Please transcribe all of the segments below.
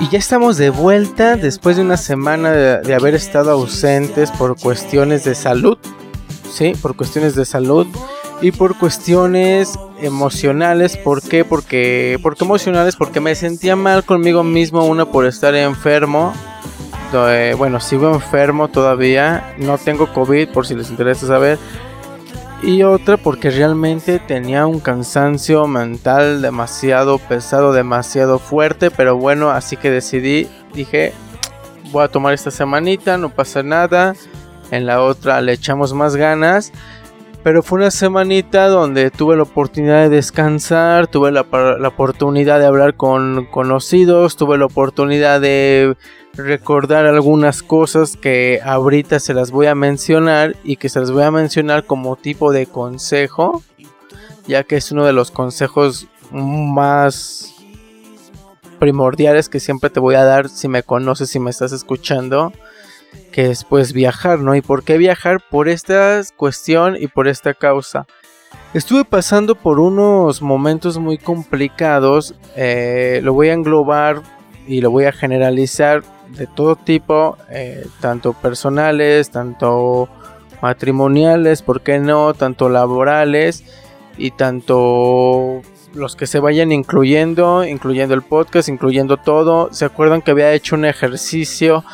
Y ya estamos de vuelta después de una semana de, de haber estado ausentes por cuestiones de salud. Sí, por cuestiones de salud y por cuestiones emocionales. ¿Por qué? Porque, porque emocionales, porque me sentía mal conmigo mismo, una por estar enfermo. Eh, bueno, sigo enfermo todavía, no tengo COVID por si les interesa saber. Y otra porque realmente tenía un cansancio mental demasiado pesado, demasiado fuerte. Pero bueno, así que decidí, dije, voy a tomar esta semanita, no pasa nada. En la otra le echamos más ganas. Pero fue una semanita donde tuve la oportunidad de descansar, tuve la, la, oportunidad de hablar con conocidos, tuve la oportunidad de recordar algunas cosas que ahorita se las voy a mencionar y que se las voy a mencionar como tipo de consejo, ya que es uno de los consejos más primordiales que siempre te voy a dar si me conoces, si me estás escuchando que es pues viajar, ¿no? ¿Y por qué viajar? Por esta cuestión y por esta causa. Estuve pasando por unos momentos muy complicados, eh, lo voy a englobar y lo voy a generalizar de todo tipo, eh, tanto personales, tanto matrimoniales, ¿por qué no? Tanto laborales y tanto los que se vayan incluyendo, incluyendo el podcast, incluyendo todo. ¿Se acuerdan que había hecho un ejercicio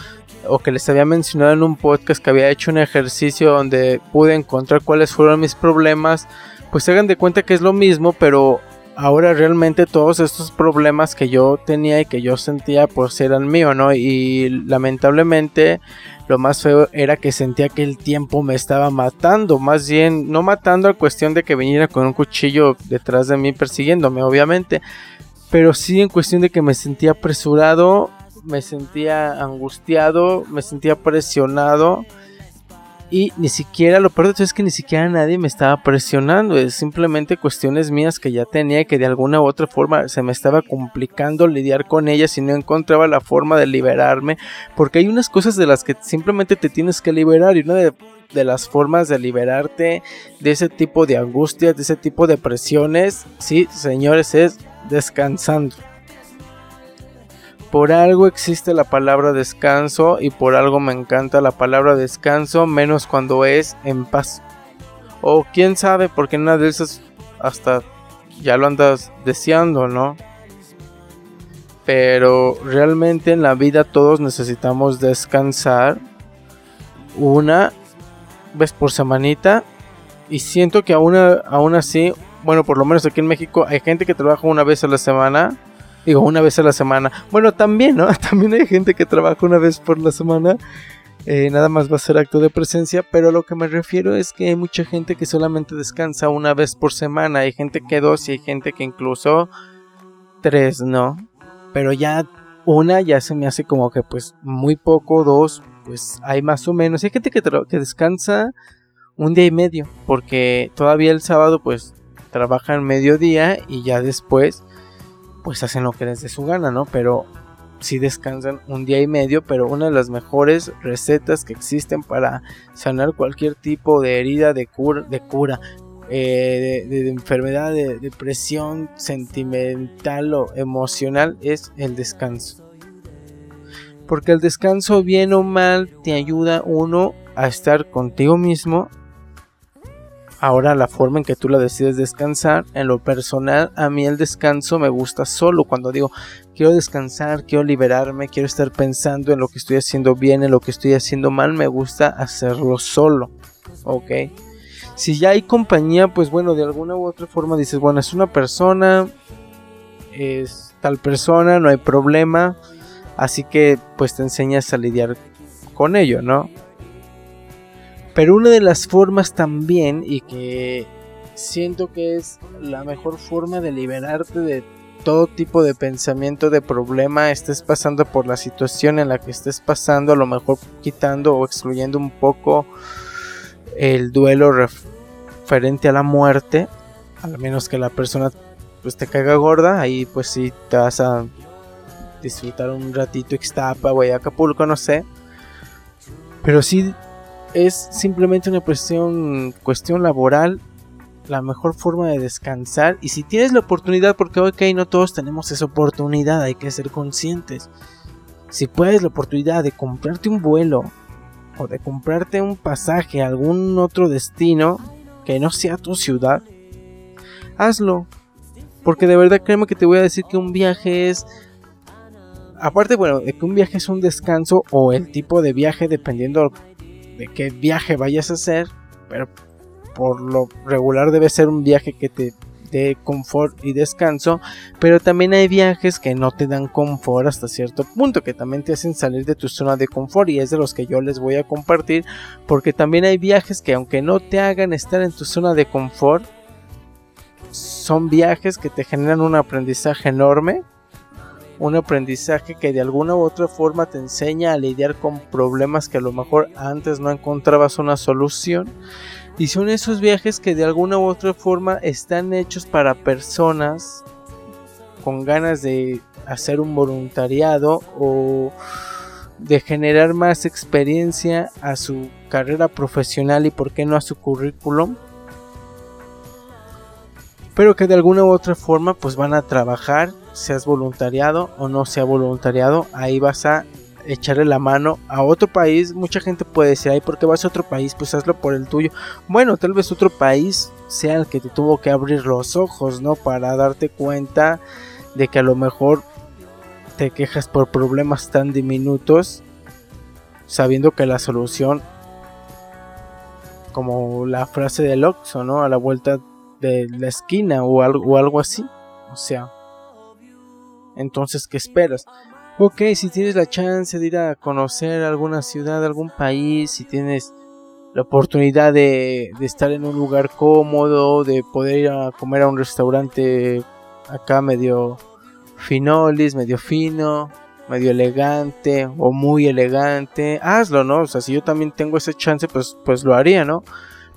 o que les había mencionado en un podcast que había hecho un ejercicio donde pude encontrar cuáles fueron mis problemas, pues se hagan de cuenta que es lo mismo, pero ahora realmente todos estos problemas que yo tenía y que yo sentía pues eran míos, ¿no? Y lamentablemente lo más feo era que sentía que el tiempo me estaba matando, más bien no matando a cuestión de que viniera con un cuchillo detrás de mí persiguiéndome, obviamente, pero sí en cuestión de que me sentía apresurado me sentía angustiado, me sentía presionado. Y ni siquiera, lo peor de todo es que ni siquiera nadie me estaba presionando. Es simplemente cuestiones mías que ya tenía que de alguna u otra forma se me estaba complicando lidiar con ellas y no encontraba la forma de liberarme. Porque hay unas cosas de las que simplemente te tienes que liberar. Y una de, de las formas de liberarte de ese tipo de angustias, de ese tipo de presiones, sí, señores, es descansando por algo existe la palabra descanso y por algo me encanta la palabra descanso, menos cuando es en paz. O quién sabe, porque una de esas hasta ya lo andas deseando, ¿no? Pero realmente en la vida todos necesitamos descansar una vez por semanita. Y siento que aún, aún así, bueno, por lo menos aquí en México hay gente que trabaja una vez a la semana Digo, una vez a la semana. Bueno, también, ¿no? También hay gente que trabaja una vez por la semana. Eh, nada más va a ser acto de presencia, pero lo que me refiero es que hay mucha gente que solamente descansa una vez por semana, hay gente que dos y hay gente que incluso tres, ¿no? Pero ya una ya se me hace como que pues muy poco, dos, pues hay más o menos. Hay gente que, que descansa un día y medio, porque todavía el sábado pues trabaja en mediodía y ya después pues hacen lo que les dé su gana, ¿no? Pero sí descansan un día y medio, pero una de las mejores recetas que existen para sanar cualquier tipo de herida de cura, de cura, eh, de, enfermedad, de depresión sentimental o emocional es el descanso. Porque el descanso, bien o mal, te ayuda uno a estar contigo mismo Ahora la forma en que tú la decides descansar, en lo personal, a mí el descanso me gusta solo. Cuando digo quiero descansar, quiero liberarme, quiero estar pensando en lo que estoy haciendo bien, en lo que estoy haciendo mal, me gusta hacerlo solo. ¿Ok? Si ya hay compañía, pues bueno, de alguna u otra forma dices, bueno, es una persona, es tal persona, no hay problema. Así que pues te enseñas a lidiar con ello, ¿no? Pero una de las formas también, y que siento que es la mejor forma de liberarte de todo tipo de pensamiento, de problema, estés pasando por la situación en la que estés pasando, a lo mejor quitando o excluyendo un poco el duelo referente a la muerte, al menos que la persona pues te caiga gorda, ahí pues sí te vas a disfrutar un ratito Ixtapa o Acapulco, no sé. Pero sí es simplemente una cuestión, laboral la mejor forma de descansar y si tienes la oportunidad, porque ok, no todos tenemos esa oportunidad, hay que ser conscientes. Si puedes la oportunidad de comprarte un vuelo o de comprarte un pasaje a algún otro destino que no sea tu ciudad, hazlo. Porque de verdad créeme que te voy a decir que un viaje es... Aparte, bueno, de que un viaje es un descanso o el tipo de viaje dependiendo de qué viaje vayas a hacer, pero por lo regular debe ser un viaje que te dé confort y descanso, pero también hay viajes que no te dan confort hasta cierto punto, que también te hacen salir de tu zona de confort y es de los que yo les voy a compartir, porque también hay viajes que aunque no te hagan estar en tu zona de confort, son viajes que te generan un aprendizaje enorme, un aprendizaje que de alguna u otra forma te enseña a lidiar con problemas que a lo mejor antes no encontrabas una solución y son esos viajes que de alguna u otra forma están hechos para personas con ganas de hacer un voluntariado o de generar más experiencia a su carrera profesional y por qué no a su currículum. Pero que de alguna u otra forma pues van a trabajar, seas voluntariado o no sea voluntariado, ahí vas a echarle la mano a otro país, mucha gente puede decir, ay, ¿por qué vas a otro país? Pues hazlo por el tuyo. Bueno, tal vez otro país sea el que te tuvo que abrir los ojos, ¿no? Para darte cuenta de que a lo mejor te quejas por problemas tan diminutos, sabiendo que la solución, como la frase del Oxxo, ¿no? A la vuelta de la esquina o algo, o algo así. O sea, entonces, ¿qué esperas? Ok, si tienes la chance de ir a conocer alguna ciudad, algún país, si tienes la oportunidad de, estar en un lugar cómodo, de poder ir a comer a un restaurante acá medio finolis, medio fino, medio elegante o muy elegante, hazlo, ¿no? O sea, si yo también tengo esa chance, pues, pues lo haría, ¿no?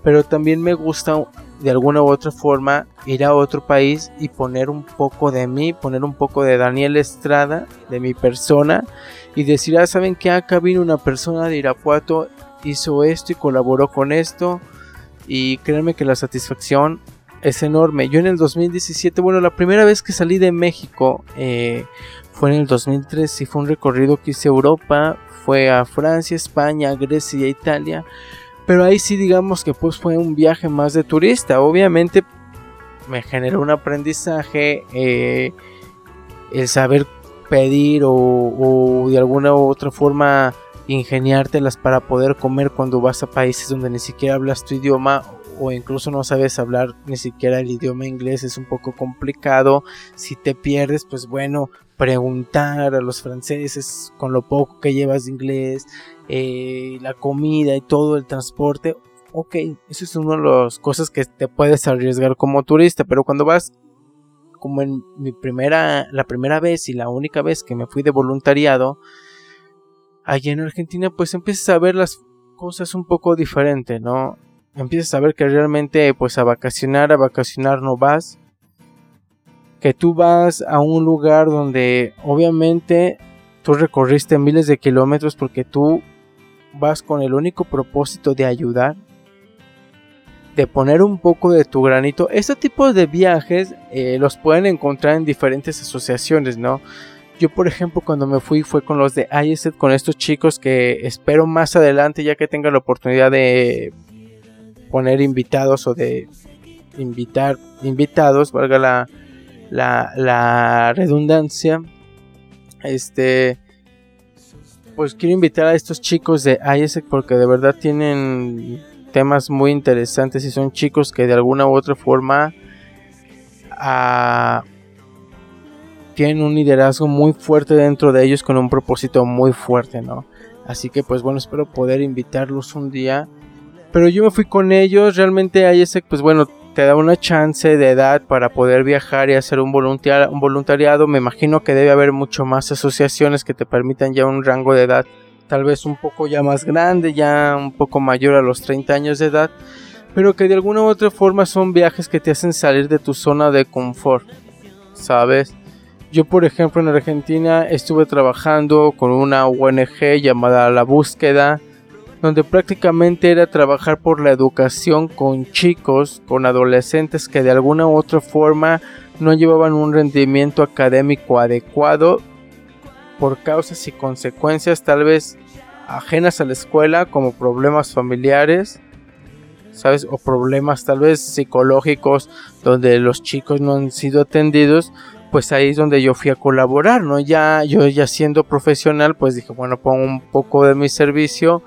Pero también me gusta de alguna u otra forma ir a otro país y poner un poco de mí, poner un poco de Daniel Estrada, de mi persona, y decir, ah, ¿saben que Acá vino una persona de Irapuato, hizo esto y colaboró con esto, y créanme que la satisfacción es enorme. Yo en el 2017, bueno, la primera vez que salí de México eh, fue en el 2003 y fue un recorrido que hice Europa, fue a Francia, España, Grecia, Italia pero ahí sí digamos que pues fue un viaje más de turista. Obviamente me generó un aprendizaje eh, el saber pedir o, de alguna u otra forma ingeniártelas para poder comer cuando vas a países donde ni siquiera hablas tu idioma o incluso no sabes hablar ni siquiera el idioma inglés es un poco complicado si te pierdes pues bueno preguntar a los franceses con lo poco que llevas de inglés eh, la comida y todo el transporte, ok, eso es una de las cosas que te puedes arriesgar como turista, pero cuando vas como en mi primera, la primera vez y la única vez que me fui de voluntariado, allí en Argentina, pues empiezas a ver las cosas un poco diferente, ¿no? Empiezas a ver que realmente, pues a vacacionar, a vacacionar no vas, que tú vas a un lugar donde obviamente tú recorriste miles de kilómetros porque tú vas con el único propósito de ayudar, de poner un poco de tu granito. Este tipo de viajes eh, los pueden encontrar en diferentes asociaciones, ¿no? Yo, por ejemplo, cuando me fui fue con los de ISET, con estos chicos que espero más adelante, ya que tenga la oportunidad de poner invitados o de invitar invitados, valga la, la, la redundancia. Este, pues quiero invitar a estos chicos de ISEC porque de verdad tienen temas muy interesantes y son chicos que de alguna u otra forma ah, tienen un liderazgo muy fuerte dentro de ellos con un propósito muy fuerte, ¿no? Así que pues bueno, espero poder invitarlos un día. Pero yo me fui con ellos, realmente ISEC pues bueno, te da una chance de edad para poder viajar y hacer un, un voluntariado. Me imagino que debe haber mucho más asociaciones que te permitan ya un rango de edad tal vez un poco ya más grande, ya un poco mayor a los 30 años de edad, pero que de alguna u otra forma son viajes que te hacen salir de tu zona de confort, ¿sabes? Yo, por ejemplo, en Argentina estuve trabajando con una ONG llamada La Búsqueda, donde prácticamente era trabajar por la educación con chicos, con adolescentes que de alguna u otra forma no llevaban un rendimiento académico adecuado por causas y consecuencias tal vez ajenas a la escuela como problemas familiares, ¿sabes? O problemas tal vez psicológicos donde los chicos no han sido atendidos, pues ahí es donde yo fui a colaborar, ¿no? Ya yo ya siendo profesional, pues dije, bueno, pongo un poco de mi servicio,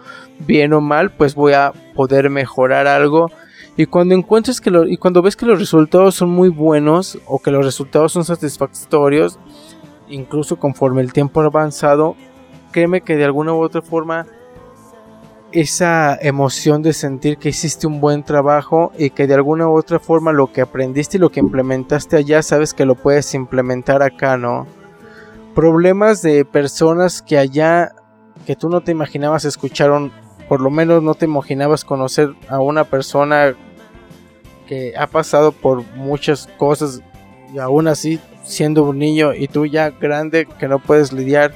bien o mal, pues voy a poder mejorar algo. Y cuando encuentres que lo, y cuando ves que los resultados son muy buenos o que los resultados son satisfactorios, incluso conforme el tiempo ha avanzado, créeme que de alguna u otra forma esa emoción de sentir que hiciste un buen trabajo y que de alguna u otra forma lo que aprendiste y lo que implementaste allá sabes que lo puedes implementar acá, ¿no? Problemas de personas que allá que tú no te imaginabas escucharon, por lo menos no te imaginabas conocer a una persona que ha pasado por muchas cosas y aún así siendo un niño y tú ya grande que no puedes lidiar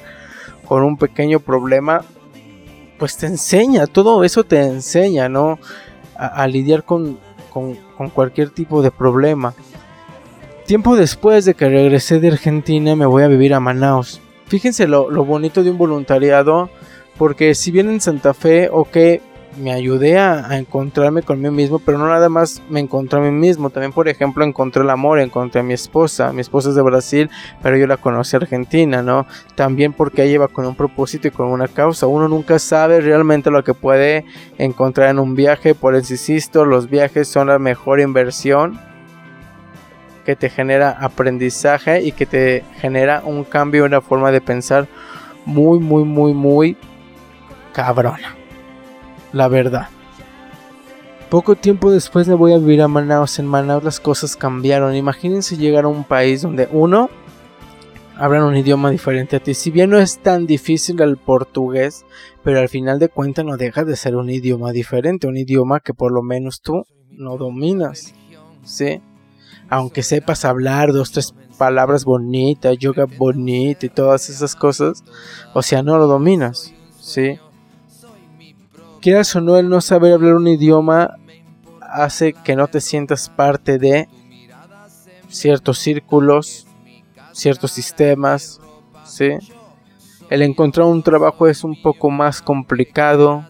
con un pequeño problema, pues te enseña, todo eso te enseña, ¿no? A, lidiar con, con, cualquier tipo de problema. Tiempo después de que regresé de Argentina me voy a vivir a Manaus. Fíjense lo, lo bonito de un voluntariado, porque si bien en Santa Fe, ok, me ayudé a, encontrarme con mí mismo, pero no nada más me encontré a mí mismo, también por ejemplo encontré el amor, encontré a mi esposa, mi esposa es de Brasil, pero yo la conocí argentina, ¿no? También porque ella iba con un propósito y con una causa, uno nunca sabe realmente lo que puede encontrar en un viaje, por eso insisto, los viajes son la mejor inversión que te genera aprendizaje y que te genera un cambio, una forma de pensar muy, muy, muy, muy cabrona la verdad. Poco tiempo después me voy a vivir a Manaus. En Manaus las cosas cambiaron. Imagínense llegar a un país donde uno hablan un idioma diferente a ti. Si bien no es tan difícil el portugués, pero al final de cuentas no deja de ser un idioma diferente, un idioma que por lo menos tú no dominas, ¿sí? Aunque sepas hablar dos, tres palabras bonitas, yoga bonita y todas esas cosas, o sea, no lo dominas, ¿sí? Quieras o no, el no saber hablar un idioma hace que no te sientas parte de ciertos círculos, ciertos sistemas, ¿sí? El encontrar un trabajo es un poco más complicado.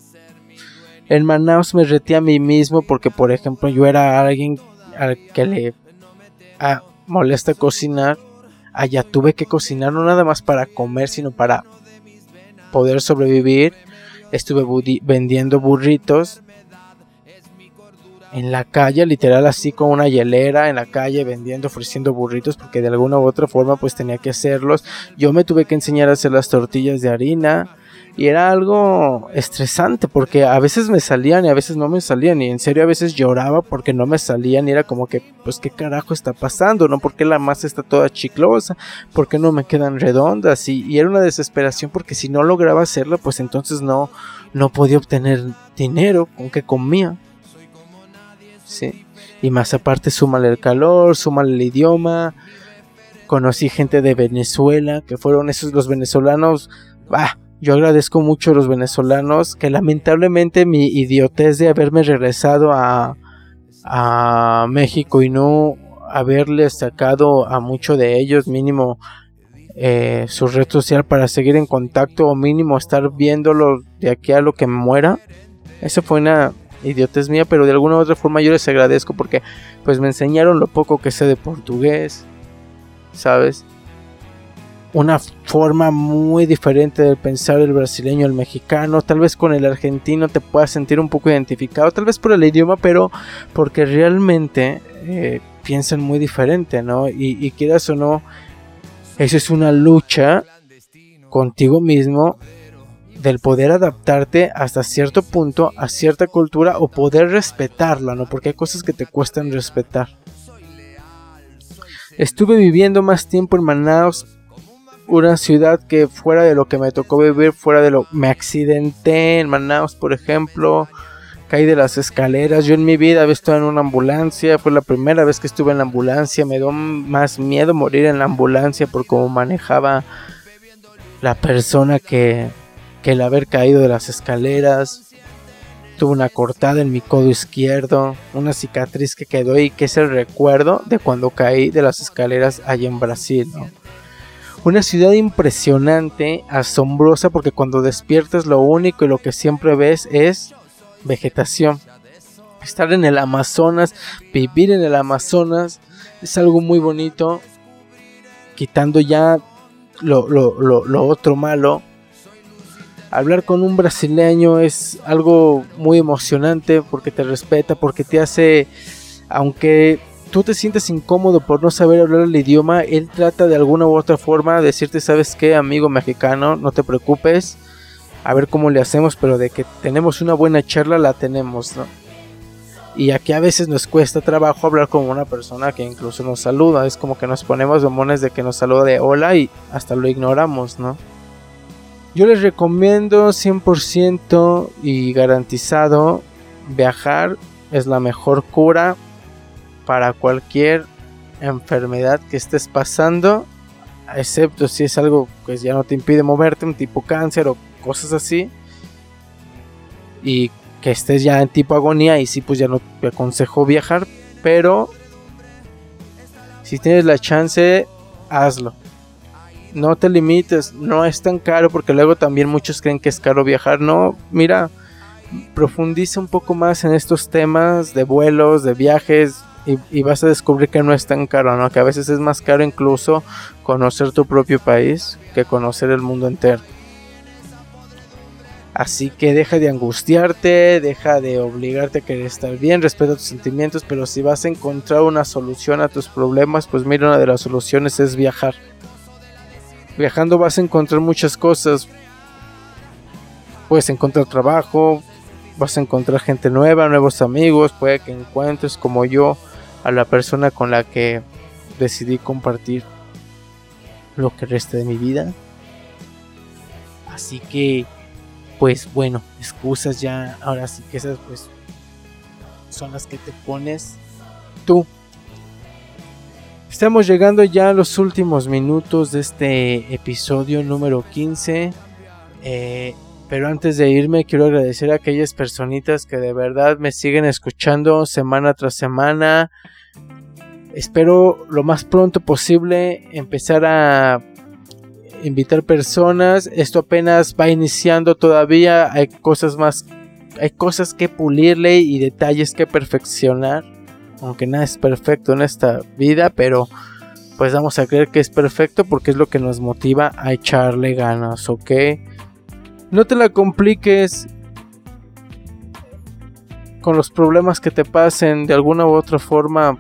En Manaus me reté a mí mismo porque, por ejemplo, yo era alguien al que le ah, molesta cocinar. Allá tuve que cocinar no nada más para comer, sino para poder sobrevivir estuve vendiendo burritos en la calle, literal así con una hielera en la calle vendiendo, ofreciendo burritos porque de alguna u otra forma pues tenía que hacerlos. Yo me tuve que enseñar a hacer las tortillas de harina y era algo estresante porque a veces me salían y a veces no me salían y en serio a veces lloraba porque no me salían y era como que pues qué carajo está pasando, ¿no? Porque la masa está toda chiclosa, porque no me quedan redondas y, era una desesperación porque si no lograba hacerlo pues entonces no, no podía obtener dinero con que comía. Sí. Y más aparte, súmale el calor, súmale el idioma. Conocí gente de Venezuela, que fueron esos los venezolanos. Bah, yo agradezco mucho a los venezolanos que lamentablemente mi idiotez de haberme regresado a, México y no haberles sacado a mucho de ellos mínimo eh, su red social para seguir en contacto o mínimo estar viéndolo de aquí a lo que muera. Eso fue una idiotez mía, pero de alguna u otra forma yo les agradezco porque pues me enseñaron lo poco que sé de portugués, ¿sabes? Una forma muy diferente de pensar el brasileño, el mexicano, tal vez con el argentino te puedas sentir un poco identificado, tal vez por el idioma, pero porque realmente eh, piensan muy diferente, ¿no? Y, y quieras o no, eso es una lucha contigo mismo del poder adaptarte hasta cierto punto a cierta cultura o poder respetarla, ¿no? Porque hay cosas que te cuestan respetar. Estuve viviendo más tiempo en Manaus, una ciudad que fuera de lo que me tocó vivir, fuera de lo... Me accidenté en Manaus, por ejemplo, caí de las escaleras. Yo en mi vida había estado en una ambulancia, fue la primera vez que estuve en la ambulancia. Me dio más miedo morir en la ambulancia por cómo manejaba la persona que, que el haber caído de las escaleras. tuve una cortada en mi codo izquierdo, una cicatriz que quedó y que es el recuerdo de cuando caí de las escaleras allá en Brasil. Una ciudad impresionante, asombrosa, porque cuando despiertas lo único y lo que siempre ves es vegetación. Estar en el Amazonas, vivir en el Amazonas, es algo muy bonito, quitando ya lo, lo otro malo hablar con un brasileño es algo muy emocionante porque te respeta, porque te hace, aunque tú te sientes incómodo por no saber hablar el idioma, él trata de alguna u otra forma de decirte, sabes qué, amigo mexicano, no te preocupes, a ver cómo le hacemos, pero de que tenemos una buena charla, la tenemos, ¿no? Y aquí a veces nos cuesta trabajo hablar con una persona que incluso nos saluda. Es como que nos ponemos bombones de que nos saluda de hola y hasta lo ignoramos, ¿no? Yo les recomiendo 100% y garantizado viajar es la mejor cura para cualquier enfermedad que estés pasando, excepto si es algo que ya no te impide moverte, un tipo cáncer o cosas así. Y que estés ya en tipo agonía y sí pues ya no te aconsejo viajar, pero si tienes la chance, hazlo no te limites, no es tan caro porque luego también muchos creen que es caro viajar. No, mira, profundiza un poco más en estos temas de vuelos, de viajes y, vas a descubrir que no es tan caro, ¿no? Que a veces es más caro incluso conocer tu propio país que conocer el mundo entero. Así que deja de angustiarte, deja de obligarte a querer estar bien, respeta tus sentimientos, pero si vas a encontrar una solución a tus problemas, pues mira, una de las soluciones es viajar. Viajando vas a encontrar muchas cosas. Puedes encontrar trabajo, vas a encontrar gente nueva, nuevos amigos, puede que encuentres como yo a la persona con la que decidí compartir lo que resta de mi vida. Así que, pues bueno, excusas ya, ahora sí que esas pues son las que te pones tú Estamos llegando ya a los últimos minutos de este episodio número 15. Eh, pero antes de irme quiero agradecer a aquellas personitas que de verdad me siguen escuchando semana tras semana. Espero lo más pronto posible empezar a invitar personas. Esto apenas va iniciando todavía. Hay cosas más, hay cosas que pulirle y detalles que perfeccionar aunque nada es perfecto en esta vida, pero pues vamos a creer que es perfecto porque es lo que nos motiva a echarle ganas, ¿ok? No te la compliques con los problemas que te pasen de alguna u otra forma,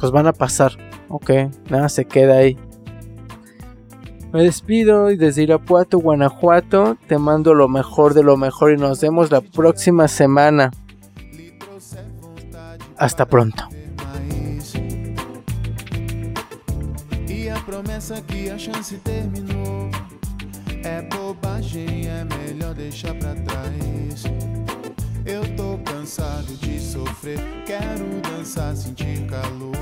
pues van a pasar, ¿ok? Nada se queda ahí. Me despido y desde Irapuato, Guanajuato, te mando lo mejor de lo mejor y nos vemos la próxima semana. Hasta pronto. É bobagem, é melhor deixar pra trás. Eu tô cansado de sofrer, quero dançar, sentir calor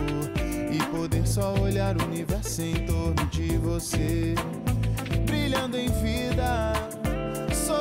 e poder só olhar o universo em torno de você, brilhando em fila